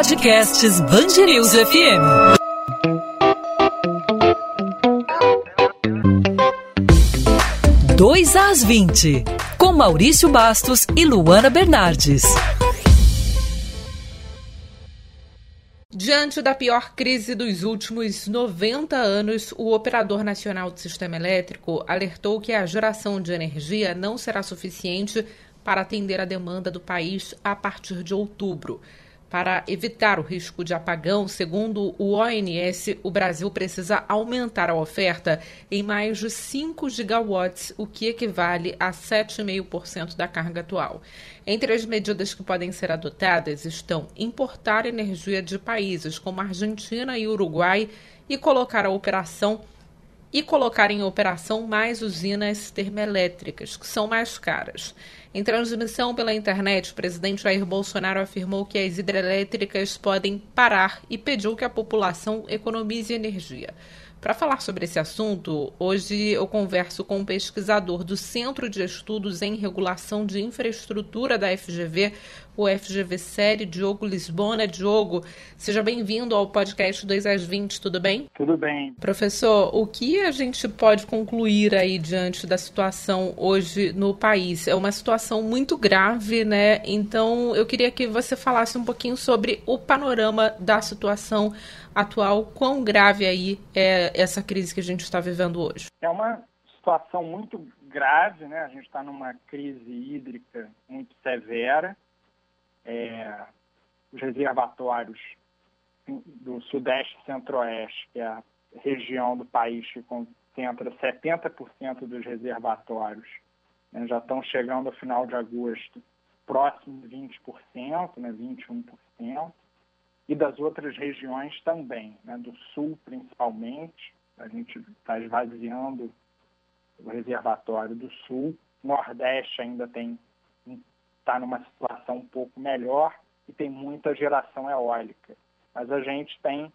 Podcasts Bangerils FM. Dois às 20, com Maurício Bastos e Luana Bernardes. Diante da pior crise dos últimos 90 anos, o Operador Nacional do Sistema Elétrico alertou que a geração de energia não será suficiente para atender a demanda do país a partir de outubro. Para evitar o risco de apagão, segundo o ONS, o Brasil precisa aumentar a oferta em mais de 5 gigawatts, o que equivale a 7,5% da carga atual. Entre as medidas que podem ser adotadas estão importar energia de países como Argentina e Uruguai e colocar a operação e colocar em operação mais usinas termoelétricas, que são mais caras. Em transmissão pela internet, o presidente Jair Bolsonaro afirmou que as hidrelétricas podem parar e pediu que a população economize energia. Para falar sobre esse assunto, hoje eu converso com um pesquisador do Centro de Estudos em Regulação de Infraestrutura da FGV, o FGV Série, Diogo Lisbona. Diogo, seja bem-vindo ao podcast 2 às 20, tudo bem? Tudo bem. Professor, o que a gente pode concluir aí diante da situação hoje no país? É uma situação muito grave, né? Então eu queria que você falasse um pouquinho sobre o panorama da situação atual, quão grave aí é essa crise que a gente está vivendo hoje? É uma situação muito grave, né? A gente está numa crise hídrica muito severa. É, os reservatórios do Sudeste Centro-Oeste, que é a região do país que concentra 70% dos reservatórios, né, já estão chegando ao final de agosto próximo de 20%, né, 21% e das outras regiões também, né, do sul principalmente. A gente está esvaziando o reservatório do sul. Nordeste ainda tem está numa situação um pouco melhor e tem muita geração eólica. Mas a gente tem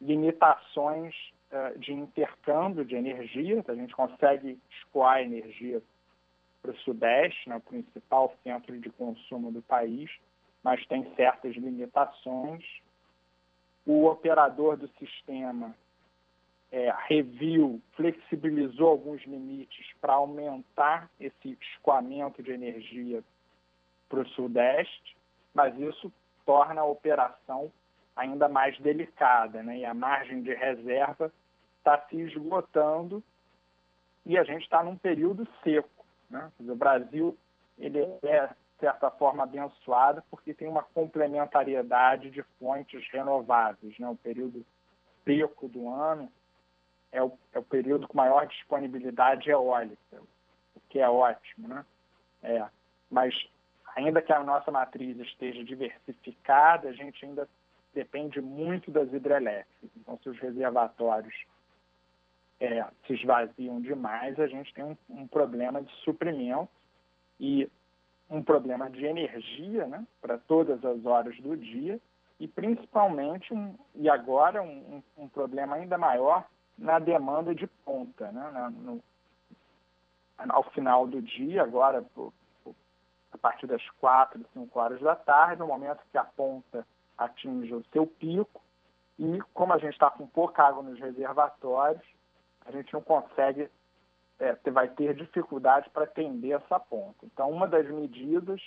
limitações uh, de intercâmbio de energia, a gente consegue escoar energia para o Sudeste, né, o principal centro de consumo do país, mas tem certas limitações o operador do sistema é, reviu, flexibilizou alguns limites para aumentar esse escoamento de energia para o Sudeste, mas isso torna a operação ainda mais delicada, né? e a margem de reserva está se esgotando e a gente está num período seco. Né? o Brasil ele é certa forma, abençoada, porque tem uma complementariedade de fontes renováveis. Né? O período seco do ano é o, é o período com maior disponibilidade eólica, o que é ótimo. Né? É, mas, ainda que a nossa matriz esteja diversificada, a gente ainda depende muito das hidrelétricas. Então, se os reservatórios é, se esvaziam demais, a gente tem um, um problema de suprimento e um problema de energia né, para todas as horas do dia e principalmente, um, e agora, um, um, problema ainda maior na demanda de ponta. Né, na, no, ao final do dia, agora, a partir das quatro, cinco horas da tarde, no momento que a ponta atinge o seu pico, e como a gente está com pouca água nos reservatórios, a gente não consegue é, vai ter dificuldade para atender essa ponta. Então, uma das medidas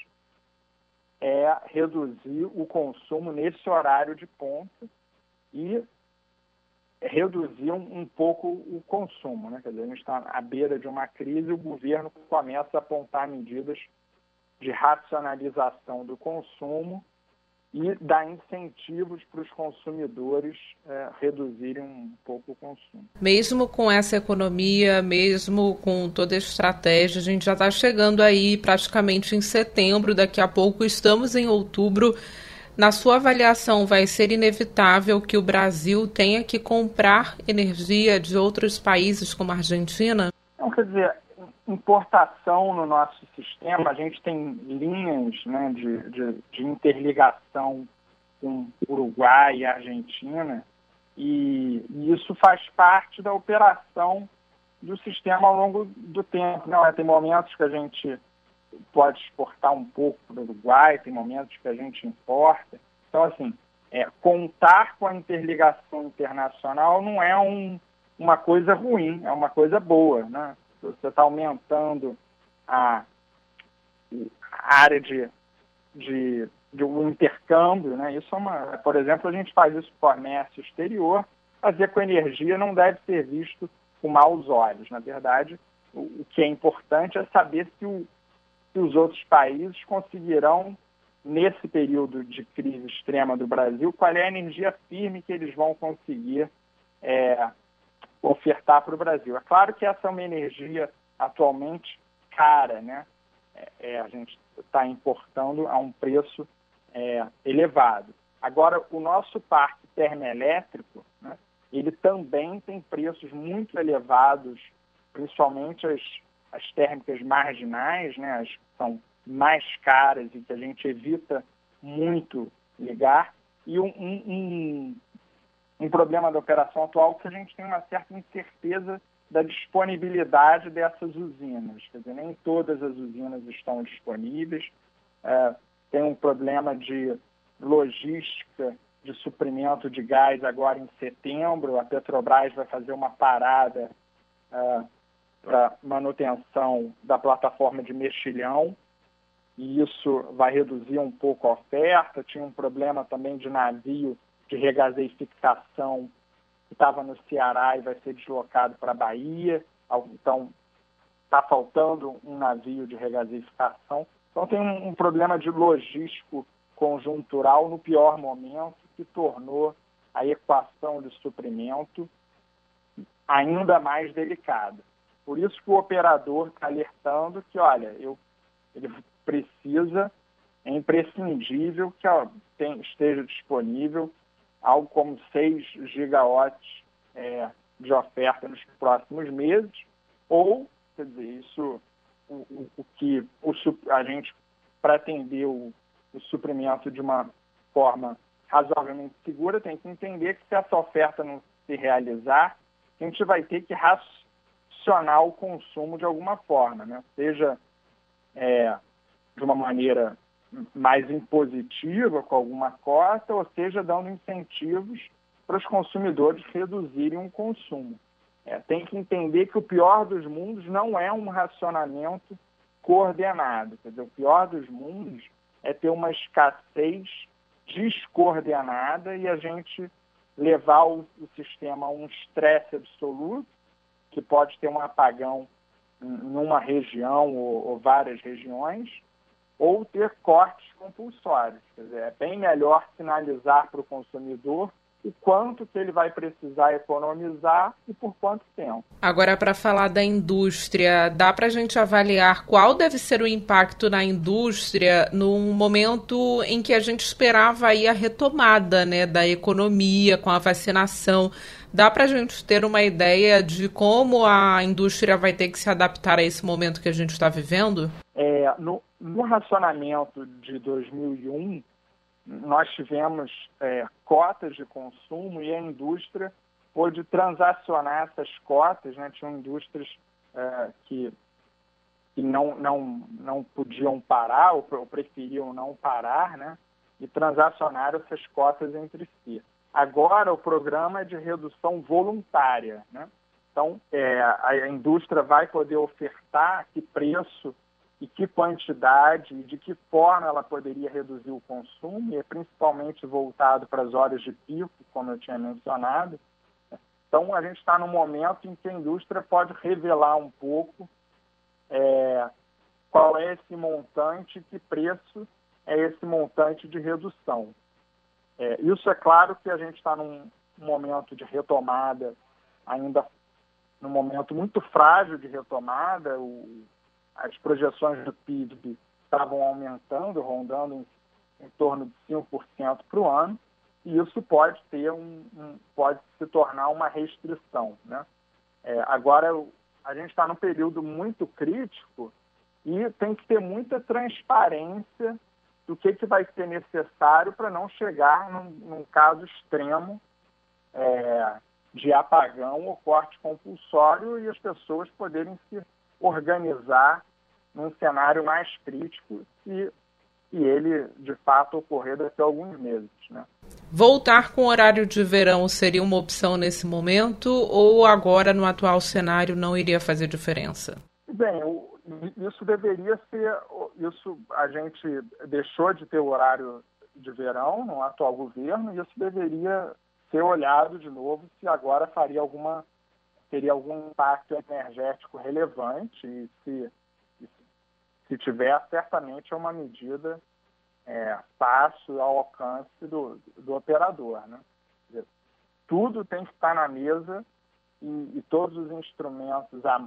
é reduzir o consumo nesse horário de ponta e reduzir um, um pouco o consumo. Né? Quer dizer, a gente está à beira de uma crise e o governo começa a apontar medidas de racionalização do consumo e dar incentivos para os consumidores é, reduzirem um pouco o consumo. Mesmo com essa economia, mesmo com toda a estratégia, a gente já está chegando aí praticamente em setembro, daqui a pouco estamos em outubro. Na sua avaliação, vai ser inevitável que o Brasil tenha que comprar energia de outros países como a Argentina? Não, quer dizer, importação no nosso sistema, a gente tem linhas né, de, de, de, interligação com Uruguai e Argentina, e, e, isso faz parte da operação do sistema ao longo do tempo. Não, é, tem momentos que a gente pode exportar um pouco para o Uruguai, tem momentos que a gente importa. Então, assim, é, contar com a interligação internacional não é um, uma coisa ruim, é uma coisa boa. Né? Você está aumentando a, a área de, de, de um intercâmbio, né? Isso é uma, por exemplo, a gente faz isso com comércio exterior, fazer com energia não deve ser visto com maus olhos. Na verdade, o, o que é importante é saber se, o, se os outros países conseguirão nesse período de crise extrema do Brasil, qual é a energia firme que eles vão conseguir é, ofertar para o Brasil. É claro que essa é uma energia atualmente cara, né? É, é, a gente está importando a um preço é, elevado. Agora, o nosso parque termoelétrico, né, ele também tem preços muito elevados, principalmente as, as térmicas marginais, né, as que são mais caras e que a gente evita muito ligar, e um, um, um problema da operação atual que a gente tem uma certa incerteza da disponibilidade dessas usinas. Quer dizer, nem todas as usinas estão disponíveis. É, tem um problema de logística de suprimento de gás agora em setembro. A Petrobras vai fazer uma parada é, para manutenção da plataforma de mexilhão e isso vai reduzir um pouco a oferta. Tinha um problema também de navio de regazeificação que estava no Ceará e vai ser deslocado para a Bahia. Então, está faltando um navio de regasificação. Então, tem um, um, problema de logístico conjuntural no pior momento, que tornou a equação de suprimento ainda mais delicada. Por isso que o operador está alertando que, olha, eu, ele precisa, é imprescindível que ó, tem, esteja disponível algo como 6 gigawatts é, de oferta nos próximos meses, ou, quer dizer, isso, o, o, o que o, a gente, o, o suprimento de uma forma razoavelmente segura, tem que entender que se essa oferta não se realizar, a gente vai ter que racionar o consumo de alguma forma, né? seja é, de uma maneira mais impositiva com alguma cota, ou seja, dando incentivos para os consumidores reduzirem o consumo. É, tem que entender que o pior dos mundos não é um racionamento coordenado. Quer dizer, o pior dos mundos é ter uma escassez descoordenada e a gente levar o, o sistema a um estresse absoluto, que pode ter um apagão em uma região ou, ou várias regiões, ou ter cortes compulsórios. Quer dizer, é bem melhor sinalizar para o consumidor o quanto que ele vai precisar economizar e por quanto tempo. Agora, para falar da indústria, dá para a gente avaliar qual deve ser o impacto na indústria num momento em que a gente esperava aí a retomada né, da economia com a vacinação. Dá para a gente ter uma ideia de como a indústria vai ter que se adaptar a esse momento que a gente está vivendo? É, no, no racionamento de 2001, nós tivemos é, cotas de consumo e a indústria pôde transacionar essas cotas, né? tinham indústrias é, que, que não, não, não podiam parar ou, ou preferiam não parar, né? e transacionaram essas cotas entre si. Agora o programa é de redução voluntária, né? Então, é, a indústria vai poder ofertar que preço e que quantidade e de que forma ela poderia reduzir o consumo, e é principalmente voltado para as horas de pico, como eu tinha mencionado. Então, a gente está num momento em que a indústria pode revelar um pouco é, qual é esse montante, que preço é esse montante de redução. É, isso é claro que a gente está num momento de retomada, ainda num momento muito frágil de retomada. O, as projeções do PIB estavam aumentando, rondando em, em torno de 5% para o ano, e isso pode ter um, um, pode se tornar uma restrição. Né? É, agora, a gente está num período muito crítico e tem que ter muita transparência do que, que vai ser necessário para não chegar num, num caso extremo é, de apagão ou corte compulsório e as pessoas poderem se organizar num cenário mais crítico se e ele, de fato, ocorrer daqui a alguns meses. Né? Voltar com horário de verão seria uma opção nesse momento ou agora, no atual cenário, não iria fazer diferença? Bem, isso deveria ser. Isso a gente deixou de ter o horário de verão no atual governo e isso deveria ser olhado de novo se agora faria alguma teria algum impacto energético relevante e se se tiver certamente é uma medida é, fácil ao alcance do, do operador, né? Dizer, tudo tem que estar na mesa e, e todos os instrumentos a,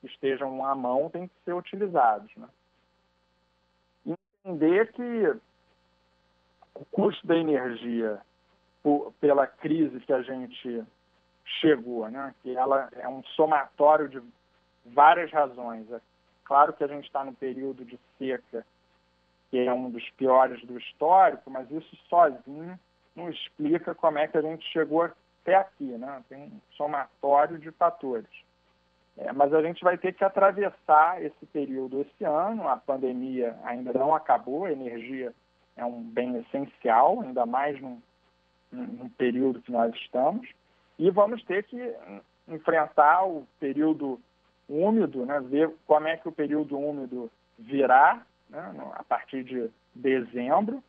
que estejam à mão têm que ser utilizados, né? Entender que o custo da energia por, pela crise que a gente chegou, né? que ela é um somatório de várias razões. É claro que a gente está no período de seca, que é um dos piores do histórico, mas isso sozinho não explica como é que a gente chegou até aqui. Né? Tem um somatório de fatores. É, mas a gente vai ter que atravessar esse período esse ano. A pandemia ainda não acabou, a energia é um bem essencial, ainda mais num, num período que nós estamos. E vamos ter que enfrentar o período úmido, né, ver como é que o período úmido virá né, a partir de dezembro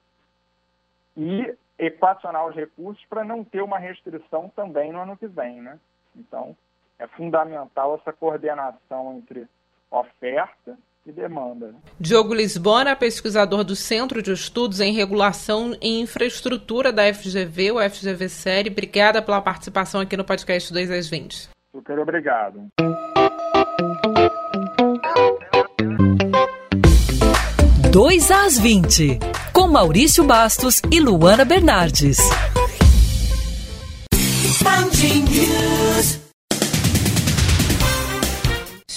e equacionar os recursos para não ter uma restrição também no ano que vem. Né? Então, é fundamental essa coordenação entre oferta e demanda. Né? Diogo Lisbona, pesquisador do Centro de Estudos em Regulação e Infraestrutura da FGV, o FGV Série. Obrigada pela participação aqui no podcast 2 às 20. Super obrigado. 2 às 20, com Maurício Bastos e Luana Bernardes.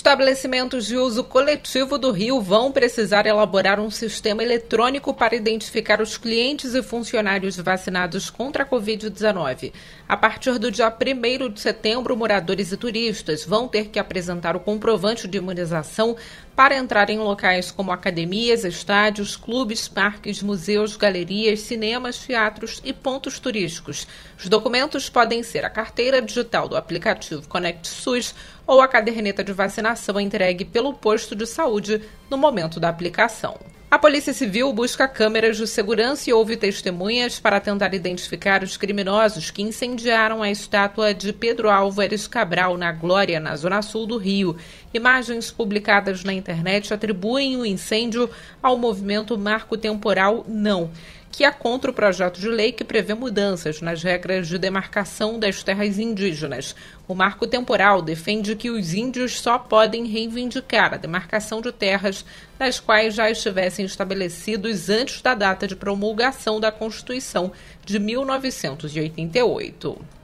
Estabelecimentos de uso coletivo do Rio vão precisar elaborar um sistema eletrônico para identificar os clientes e funcionários vacinados contra a Covid-19. A partir do dia 1 de setembro, moradores e turistas vão ter que apresentar o comprovante de imunização para entrar em locais como academias, estádios, clubes, parques, museus, galerias, cinemas, teatros e pontos turísticos. Os documentos podem ser a carteira digital do aplicativo Conect SUS ou a caderneta de vacinação entregue pelo posto de saúde no momento da aplicação. A Polícia Civil busca câmeras de segurança e houve testemunhas para tentar identificar os criminosos que incendiaram a estátua de Pedro Álvares Cabral na Glória, na zona sul do Rio. Imagens publicadas na internet atribuem o incêndio ao movimento Marco Temporal Não que é contra o projeto de lei que prevê mudanças nas regras de demarcação das terras indígenas. O marco temporal defende que os índios só podem reivindicar a demarcação de terras nas quais já estivessem estabelecidos antes da data de promulgação da Constituição de 1988.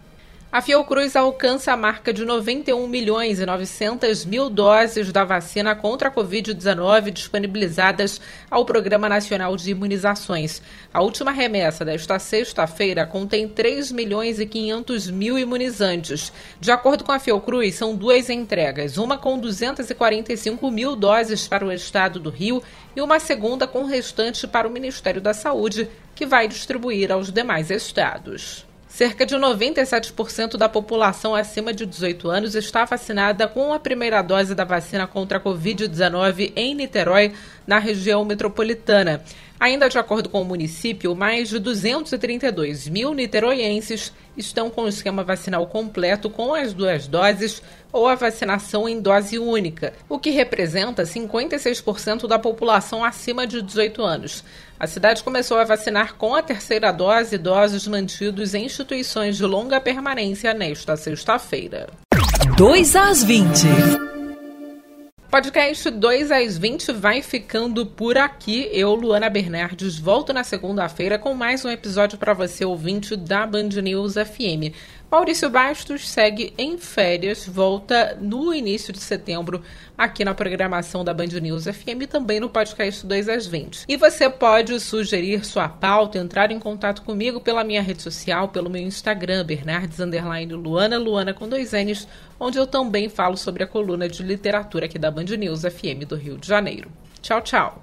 A Fiocruz alcança a marca de 91 milhões e 900 mil doses da vacina contra a Covid-19 disponibilizadas ao Programa Nacional de Imunizações. A última remessa desta sexta-feira contém 3 milhões e 500 mil imunizantes. De acordo com a Fiocruz, são duas entregas, uma com 245 mil doses para o estado do Rio e uma segunda com o restante para o Ministério da Saúde, que vai distribuir aos demais estados. Cerca de 97% da população acima de 18 anos está vacinada com a primeira dose da vacina contra a Covid-19 em Niterói, na região metropolitana. Ainda de acordo com o município, mais de 232 mil niteroienses estão com o esquema vacinal completo com as duas doses ou a vacinação em dose única, o que representa 56% da população acima de 18 anos. A cidade começou a vacinar com a terceira dose idosos mantidos em instituições de longa permanência nesta sexta-feira. 2 às 20. Podcast 2 às 20 vai ficando por aqui. Eu, Luana Bernardes, volto na segunda-feira com mais um episódio para você, ouvinte da Band News FM. Maurício Bastos segue em férias, volta no início de setembro aqui na programação da Band News FM e também no podcast 2 às 20. E você pode sugerir sua pauta, entrar em contato comigo pela minha rede social, pelo meu Instagram, Bernardes Luana, Luana com dois N's, onde eu também falo sobre a coluna de literatura aqui da Band News FM do Rio de Janeiro. Tchau, tchau.